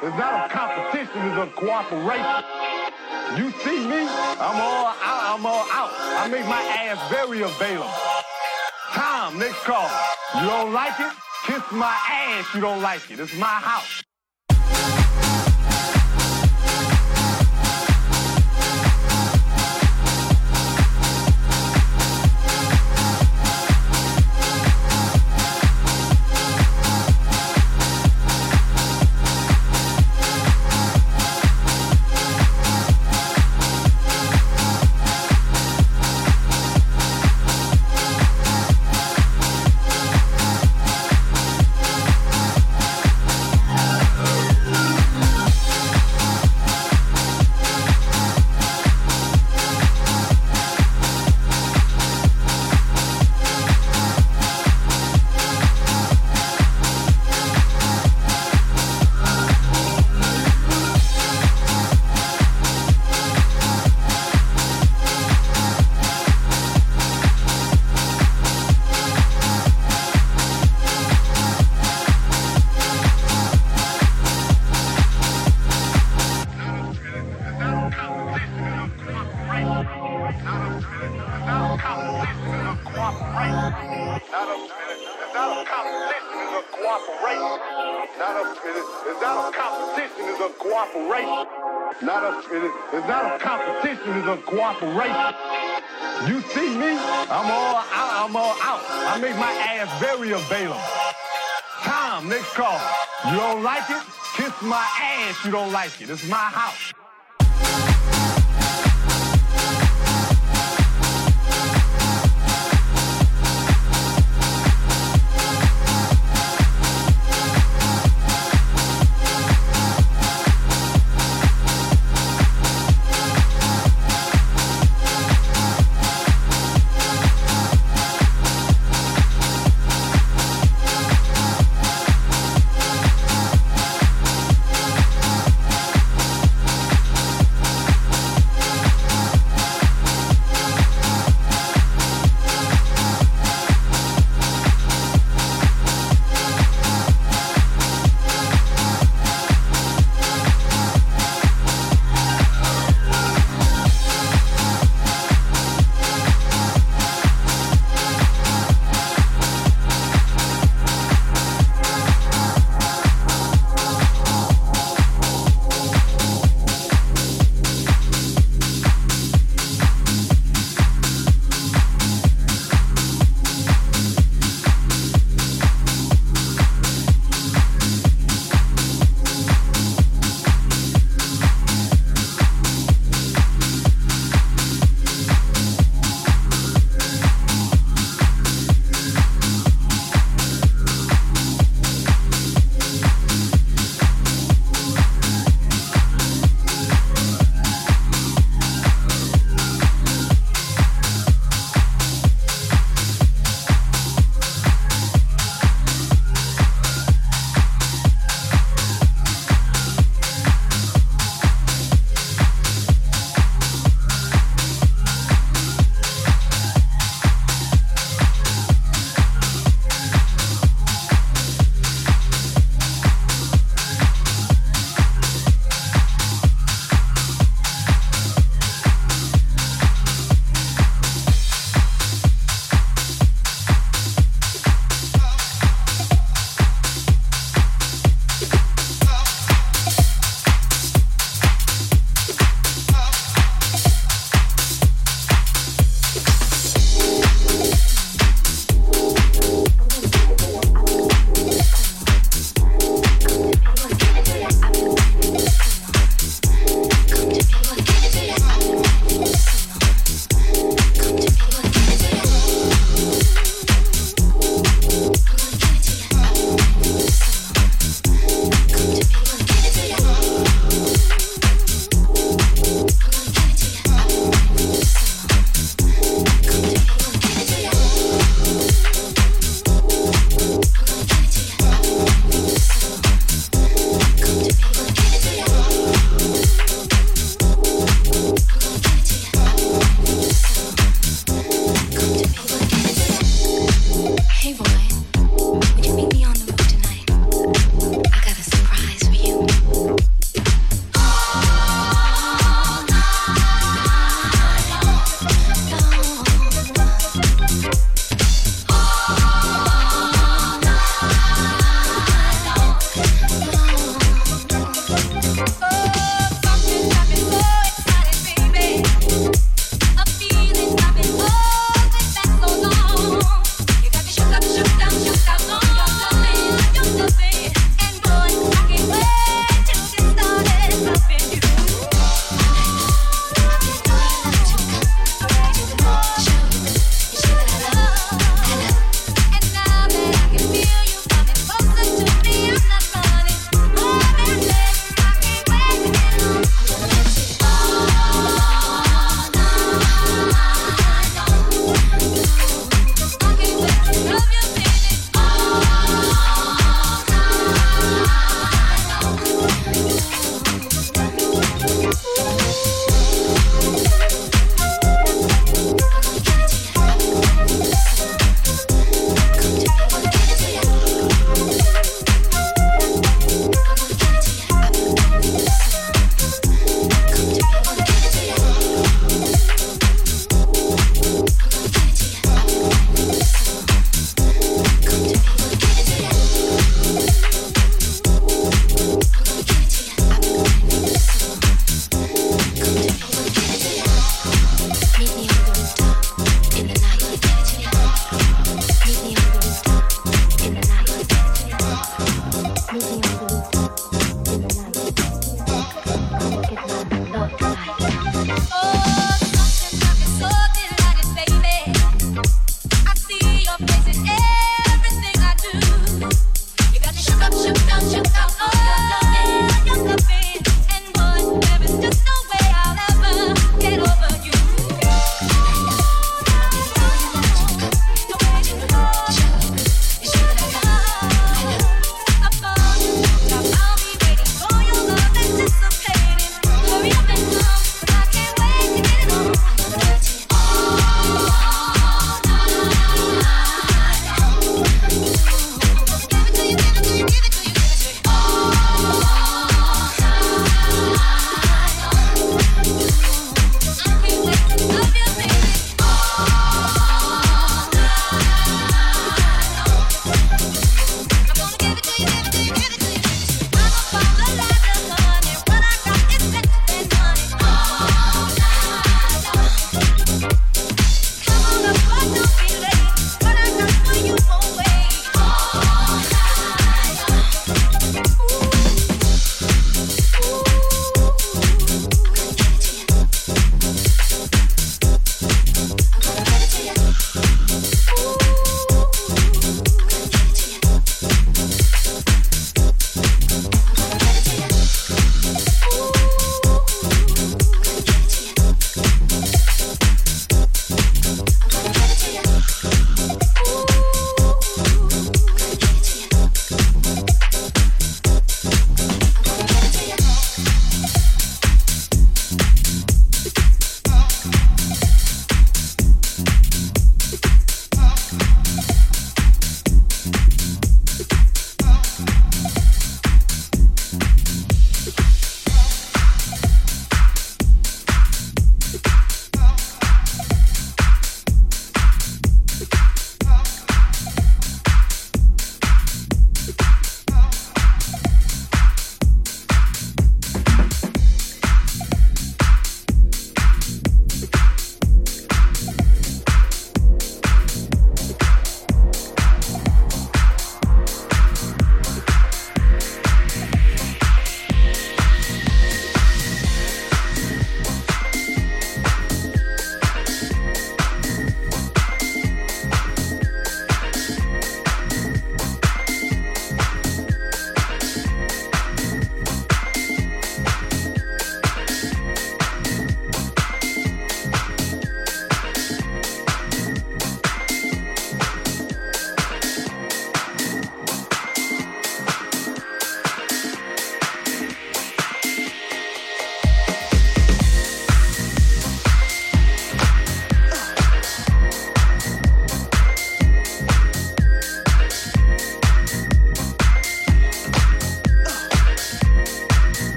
It's not a competition, it's a cooperation. You see me, I'm all out, I'm all out. I make my ass very available. Tom, next call. You don't like it? Kiss my ass, you don't like it. It's my house. Ass very available. Tom, next call. You don't like it? Kiss my ass, you don't like it. It's my house.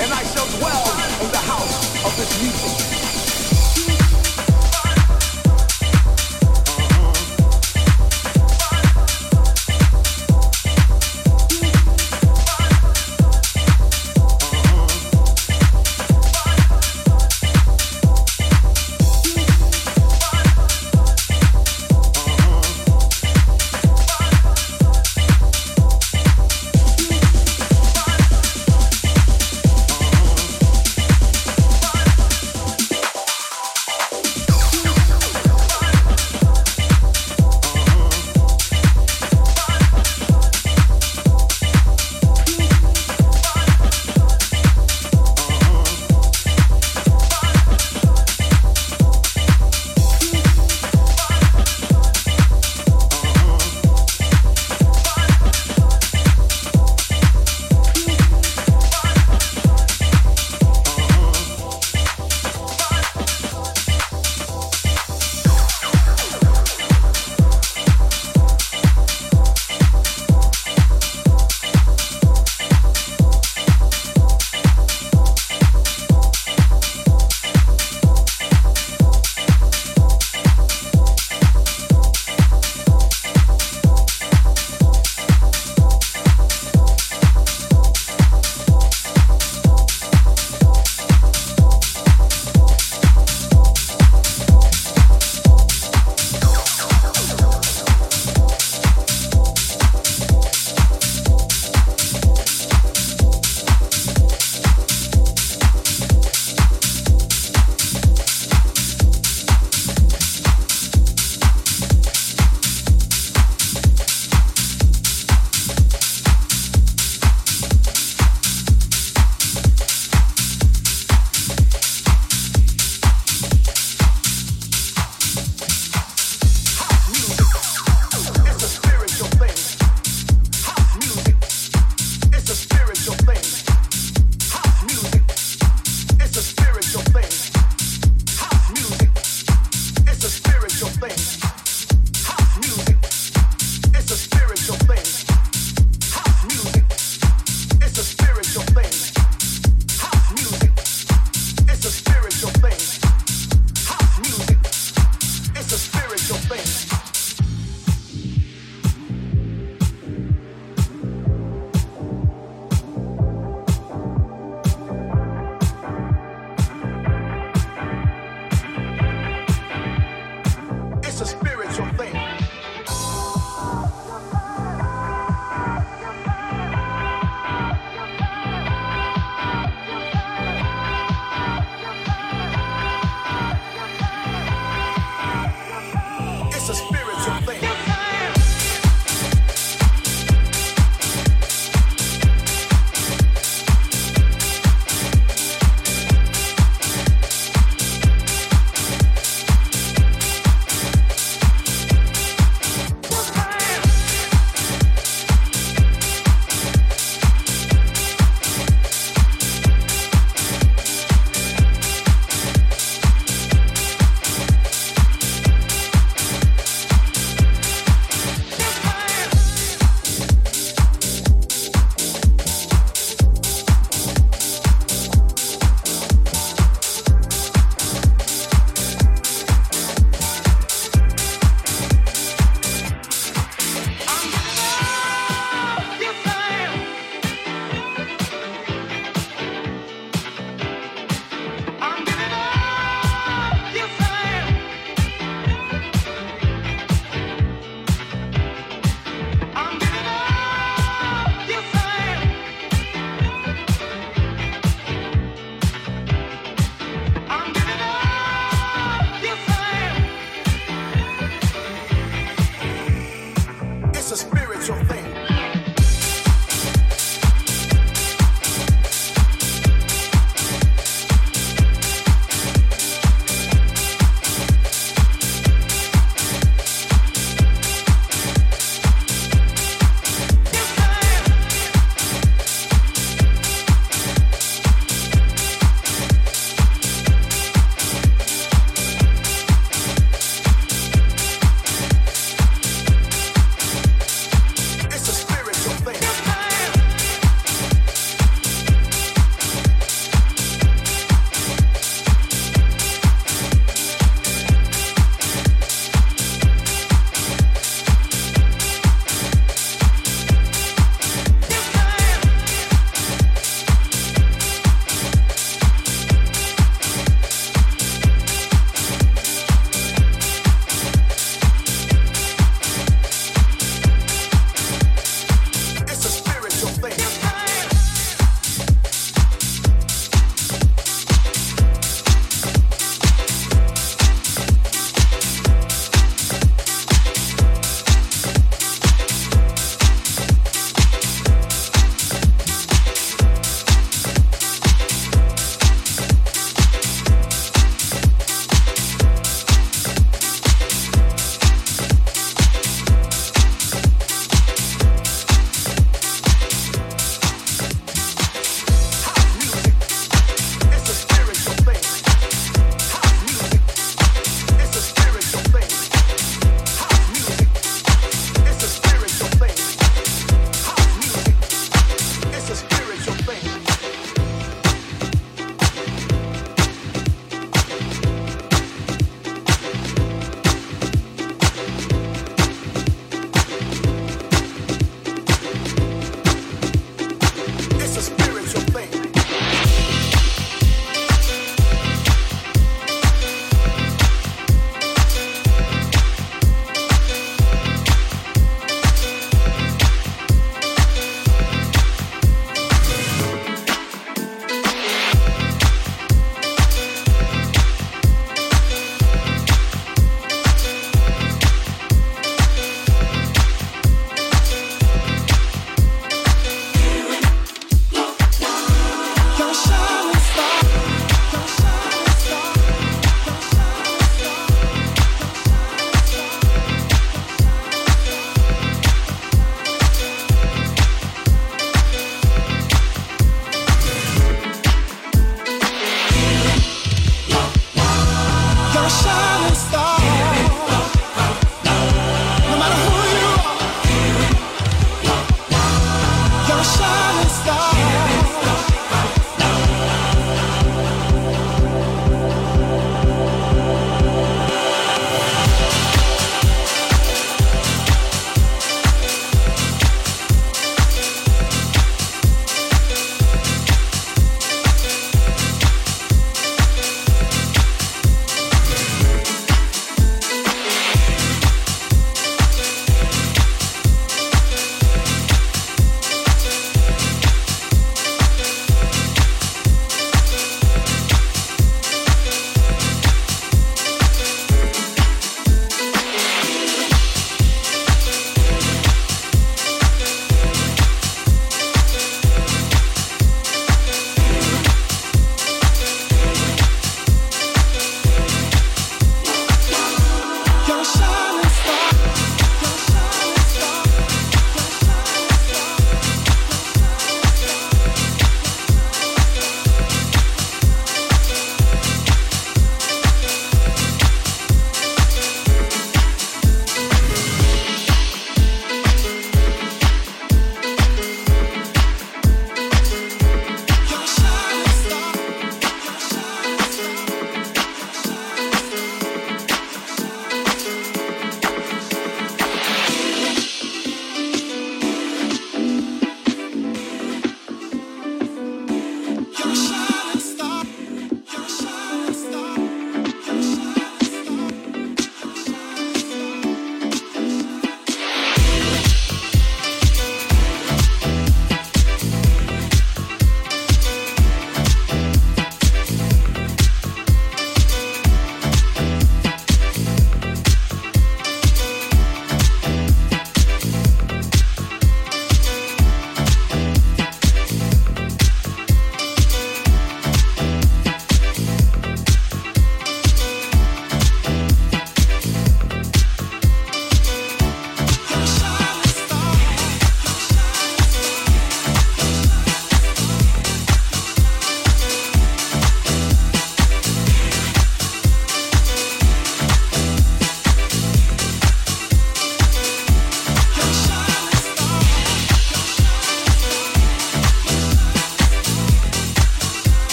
and I shall dwell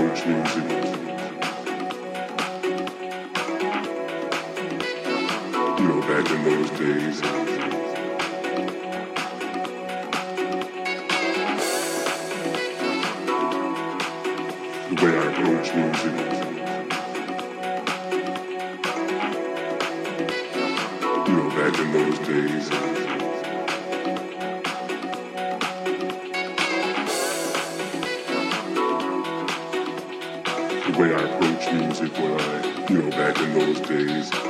You know, back in those days. The way I music. You know, back in those days. days.